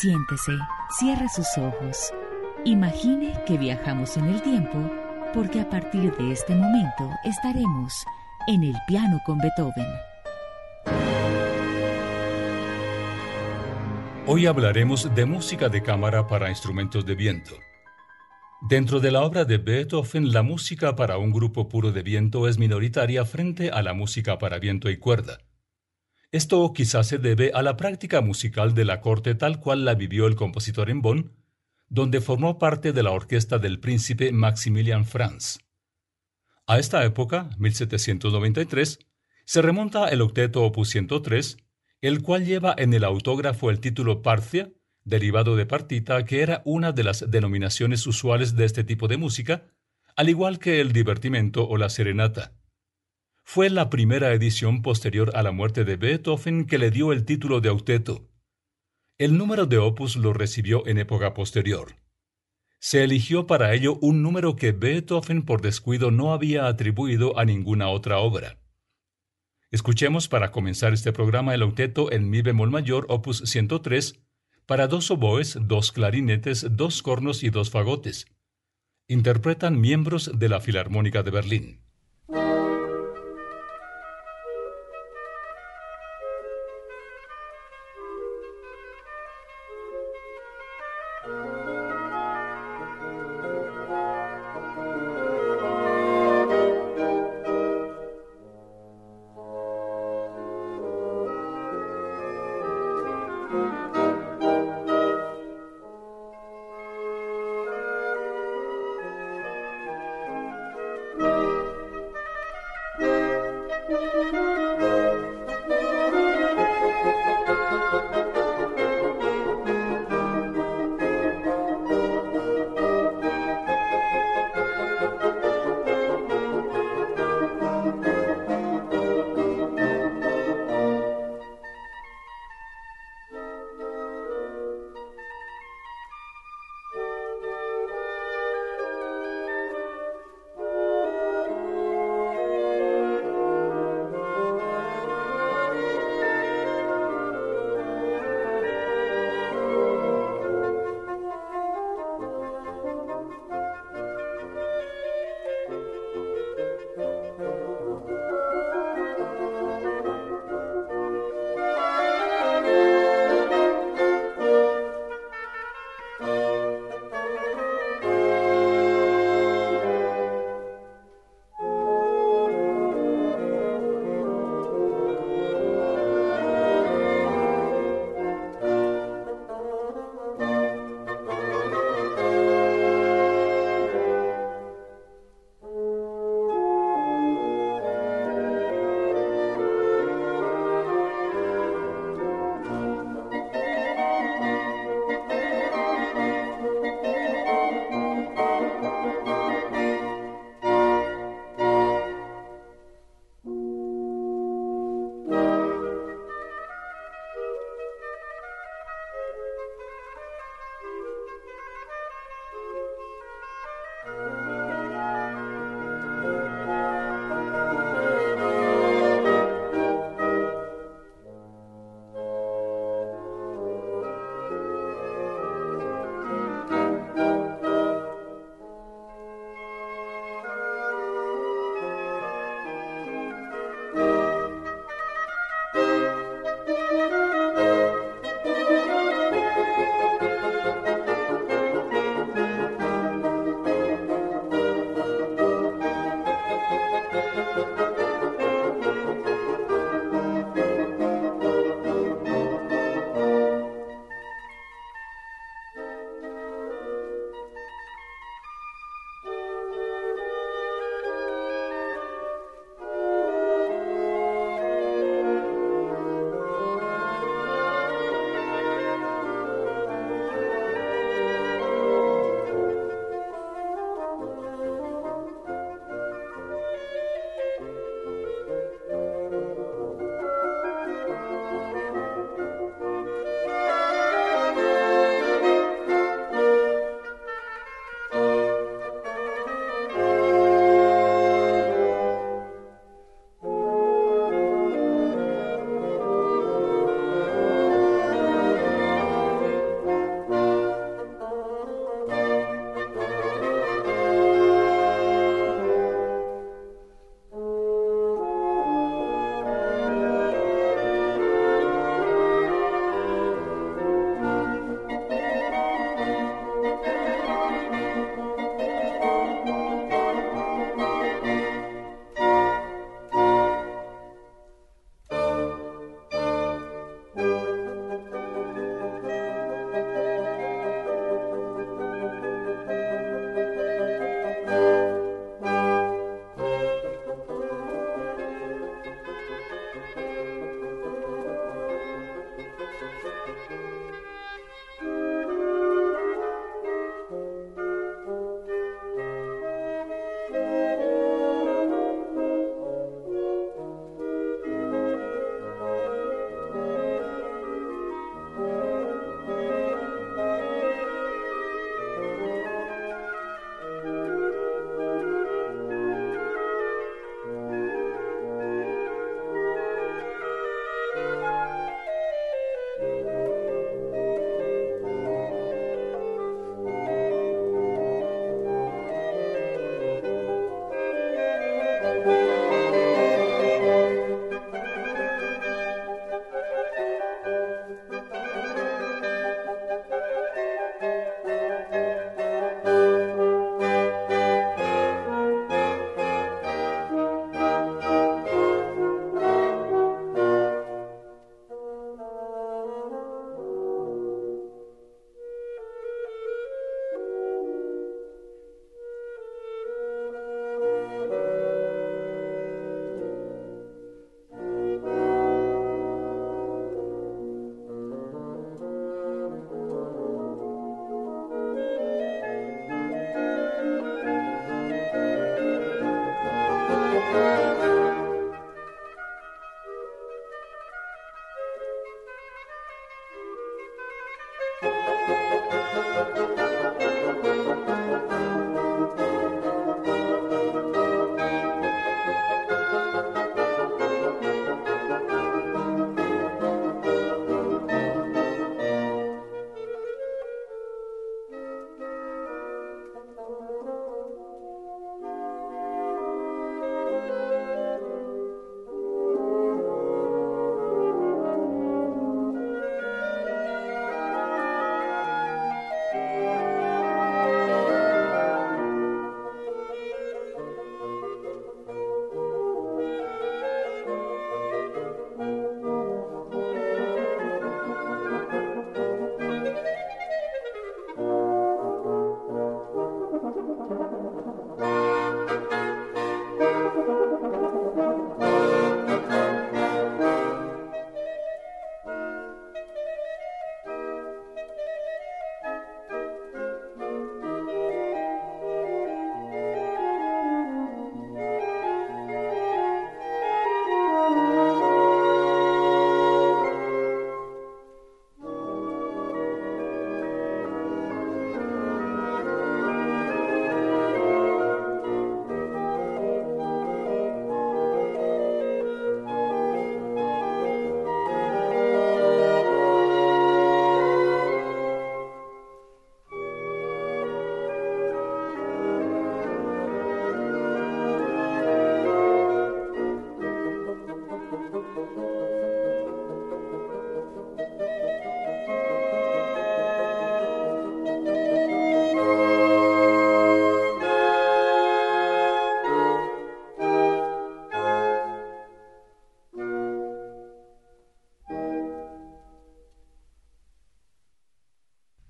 Siéntese, cierre sus ojos. Imagine que viajamos en el tiempo porque a partir de este momento estaremos en el piano con Beethoven. Hoy hablaremos de música de cámara para instrumentos de viento. Dentro de la obra de Beethoven, la música para un grupo puro de viento es minoritaria frente a la música para viento y cuerda. Esto quizás se debe a la práctica musical de la corte tal cual la vivió el compositor en Bonn, donde formó parte de la orquesta del príncipe Maximilian Franz. A esta época, 1793, se remonta el octeto opus 103, el cual lleva en el autógrafo el título Parcia, derivado de partita, que era una de las denominaciones usuales de este tipo de música, al igual que el divertimento o la serenata. Fue la primera edición posterior a la muerte de Beethoven que le dio el título de octeto. El número de opus lo recibió en época posterior. Se eligió para ello un número que Beethoven por descuido no había atribuido a ninguna otra obra. Escuchemos para comenzar este programa el octeto en mi bemol mayor opus 103 para dos oboes, dos clarinetes, dos cornos y dos fagotes. Interpretan miembros de la Filarmónica de Berlín.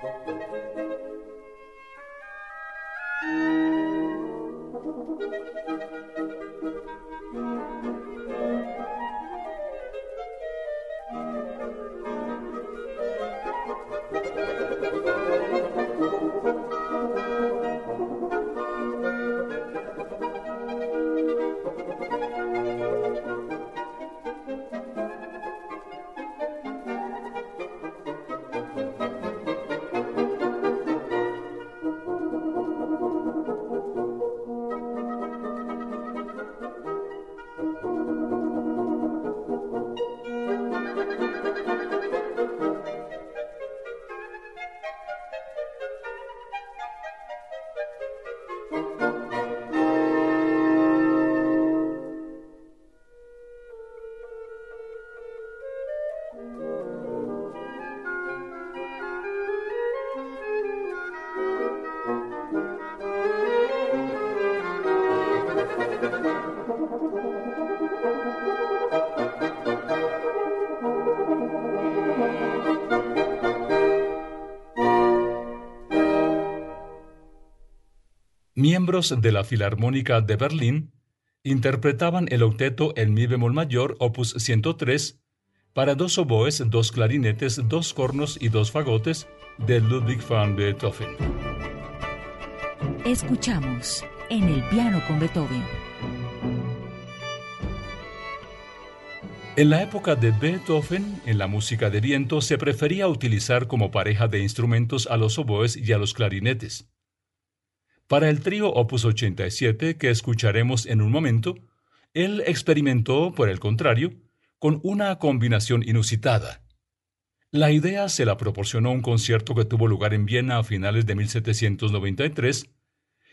Thank you. Miembros de la Filarmónica de Berlín interpretaban el octeto en mi bemol mayor, opus 103, para dos oboes, dos clarinetes, dos cornos y dos fagotes de Ludwig van Beethoven. Escuchamos en el piano con Beethoven. En la época de Beethoven, en la música de viento se prefería utilizar como pareja de instrumentos a los oboes y a los clarinetes. Para el trío Opus 87, que escucharemos en un momento, él experimentó, por el contrario, con una combinación inusitada. La idea se la proporcionó un concierto que tuvo lugar en Viena a finales de 1793,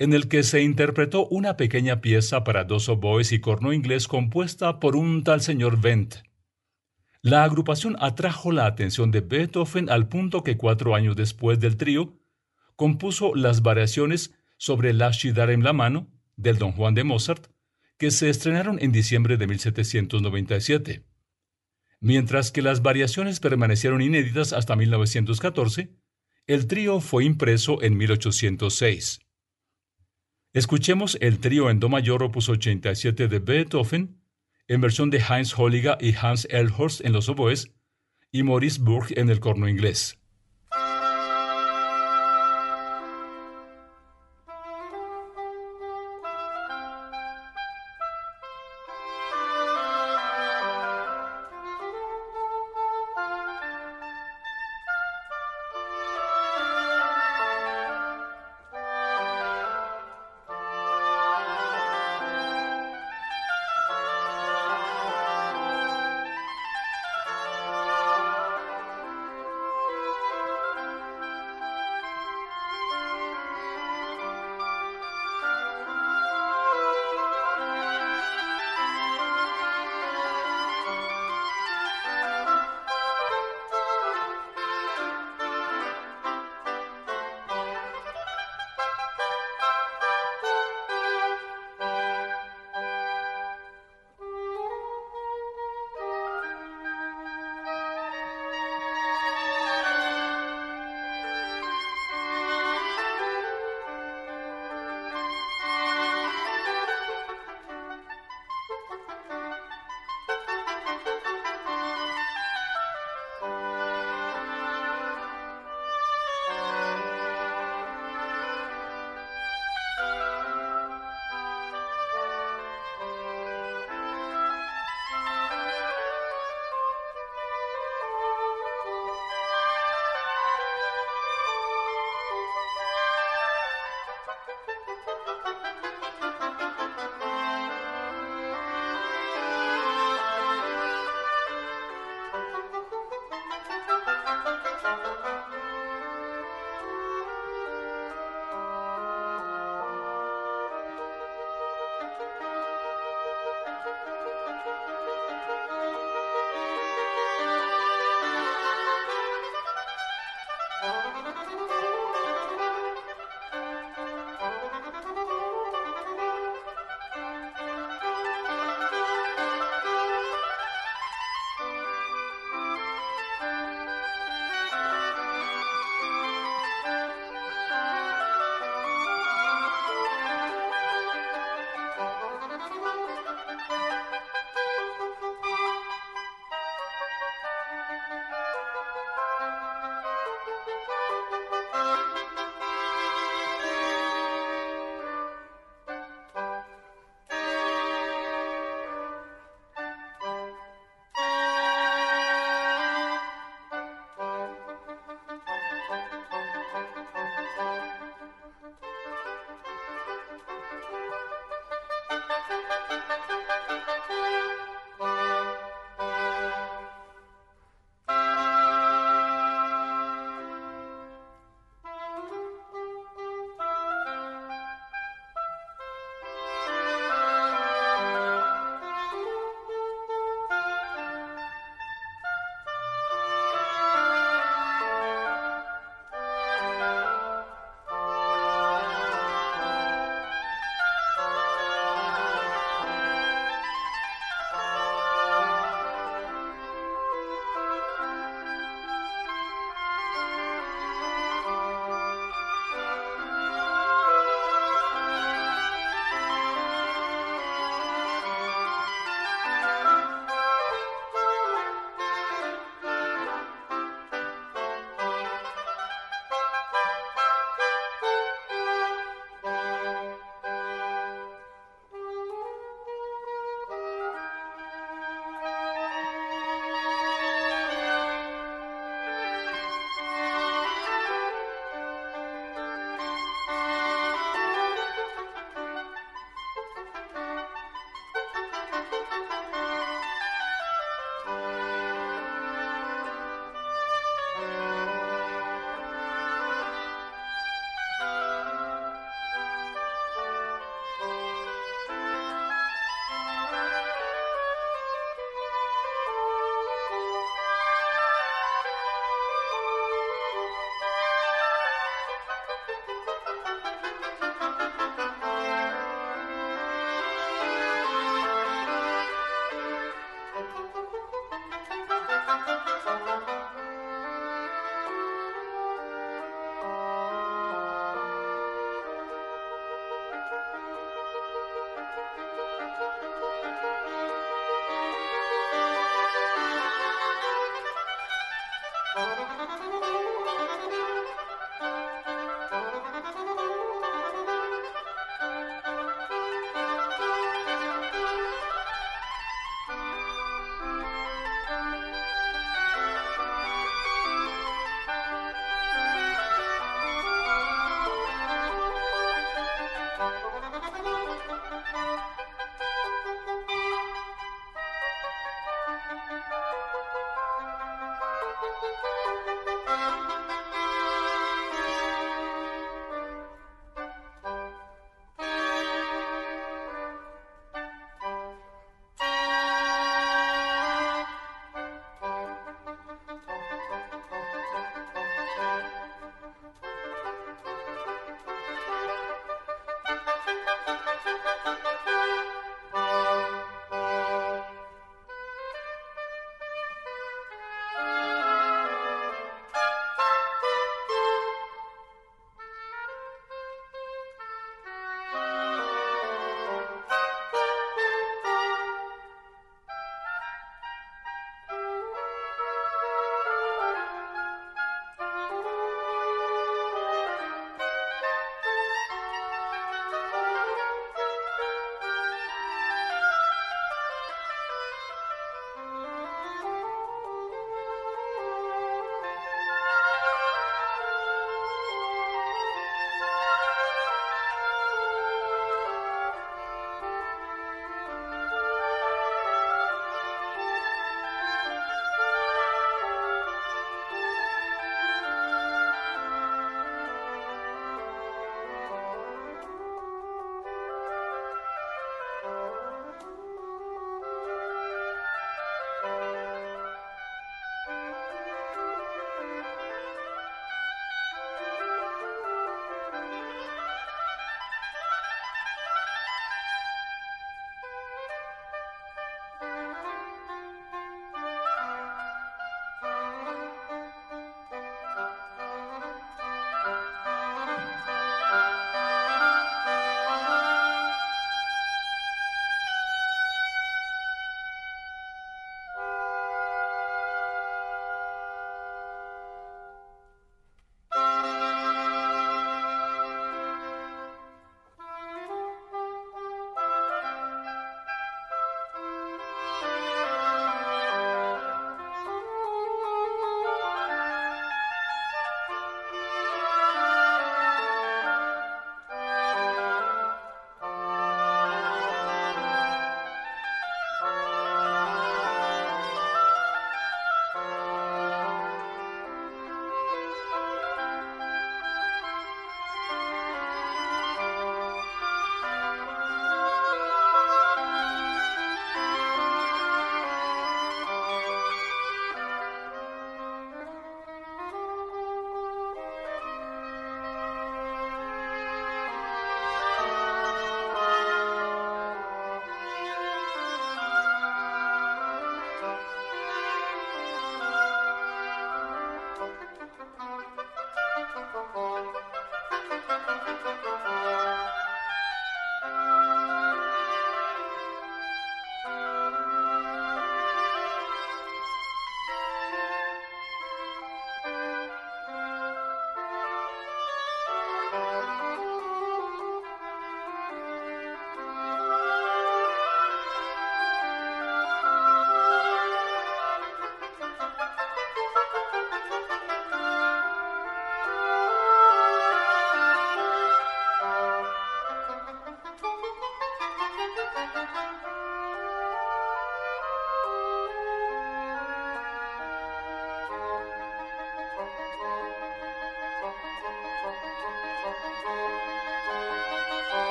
en el que se interpretó una pequeña pieza para dos oboes y corno inglés compuesta por un tal señor Wendt. La agrupación atrajo la atención de Beethoven al punto que cuatro años después del trío, compuso las variaciones sobre la en la mano del Don Juan de Mozart, que se estrenaron en diciembre de 1797. Mientras que las variaciones permanecieron inéditas hasta 1914, el trío fue impreso en 1806. Escuchemos el trío en Do mayor opus 87 de Beethoven, en versión de Heinz Holliger y Hans Elhorst en los oboes, y Maurice Burg en el corno inglés.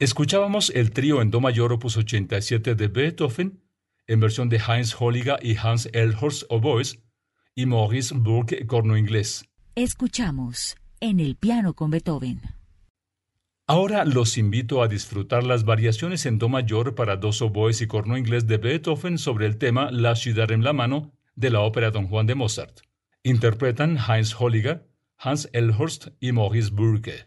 Escuchábamos el trío en Do mayor opus 87 de Beethoven, en versión de Heinz Holliger y Hans Elhorst oboes y Maurice Burke corno inglés. Escuchamos en el piano con Beethoven. Ahora los invito a disfrutar las variaciones en Do mayor para dos oboes y corno inglés de Beethoven sobre el tema La ciudad en la mano de la ópera Don Juan de Mozart. Interpretan Heinz Holliger, Hans Elhorst y Maurice Burke.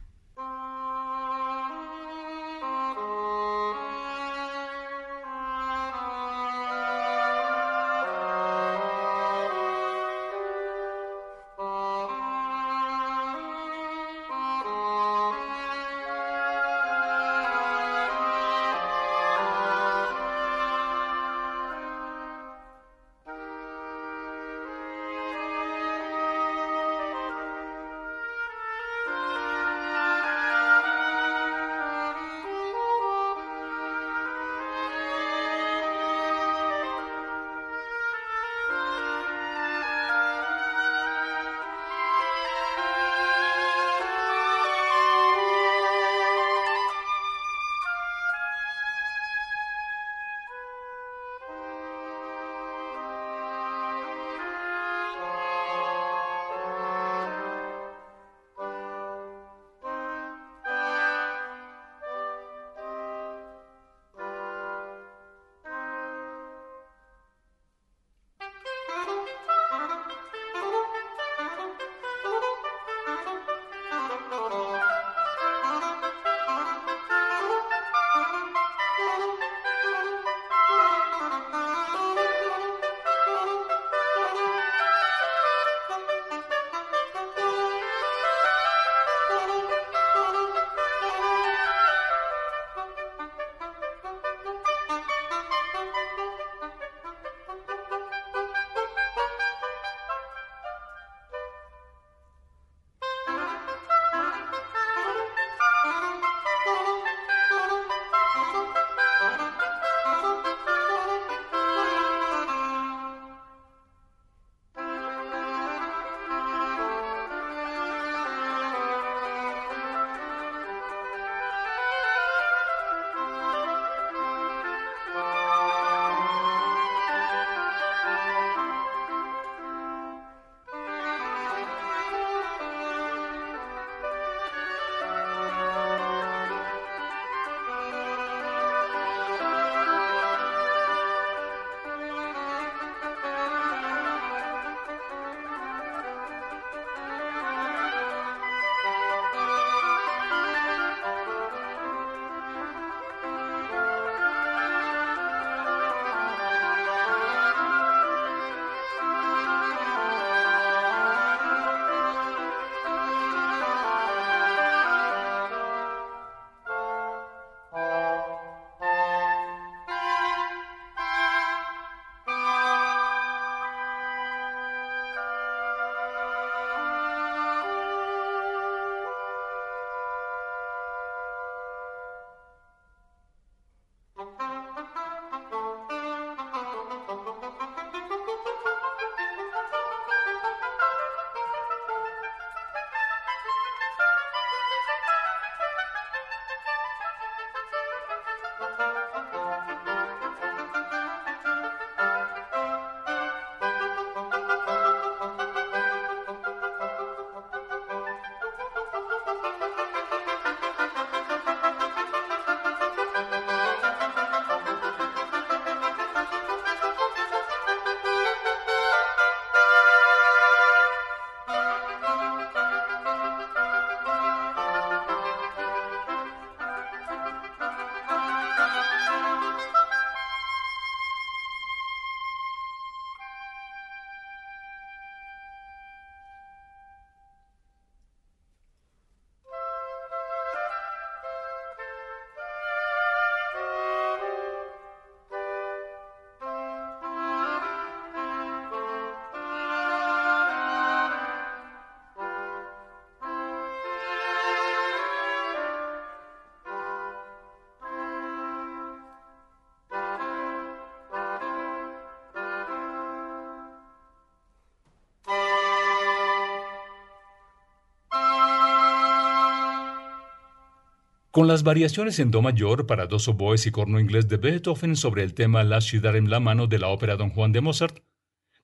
Con las variaciones en Do mayor para dos oboes y corno inglés de Beethoven sobre el tema La ciudad en la mano de la ópera Don Juan de Mozart,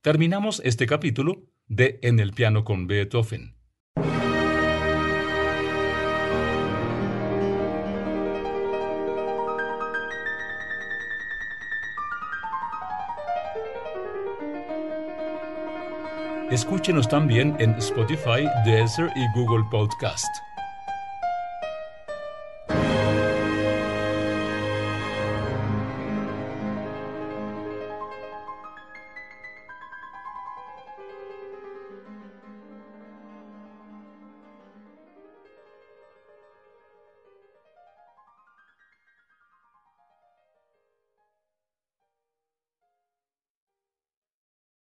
terminamos este capítulo de En el piano con Beethoven. Escúchenos también en Spotify, Deezer y Google Podcast.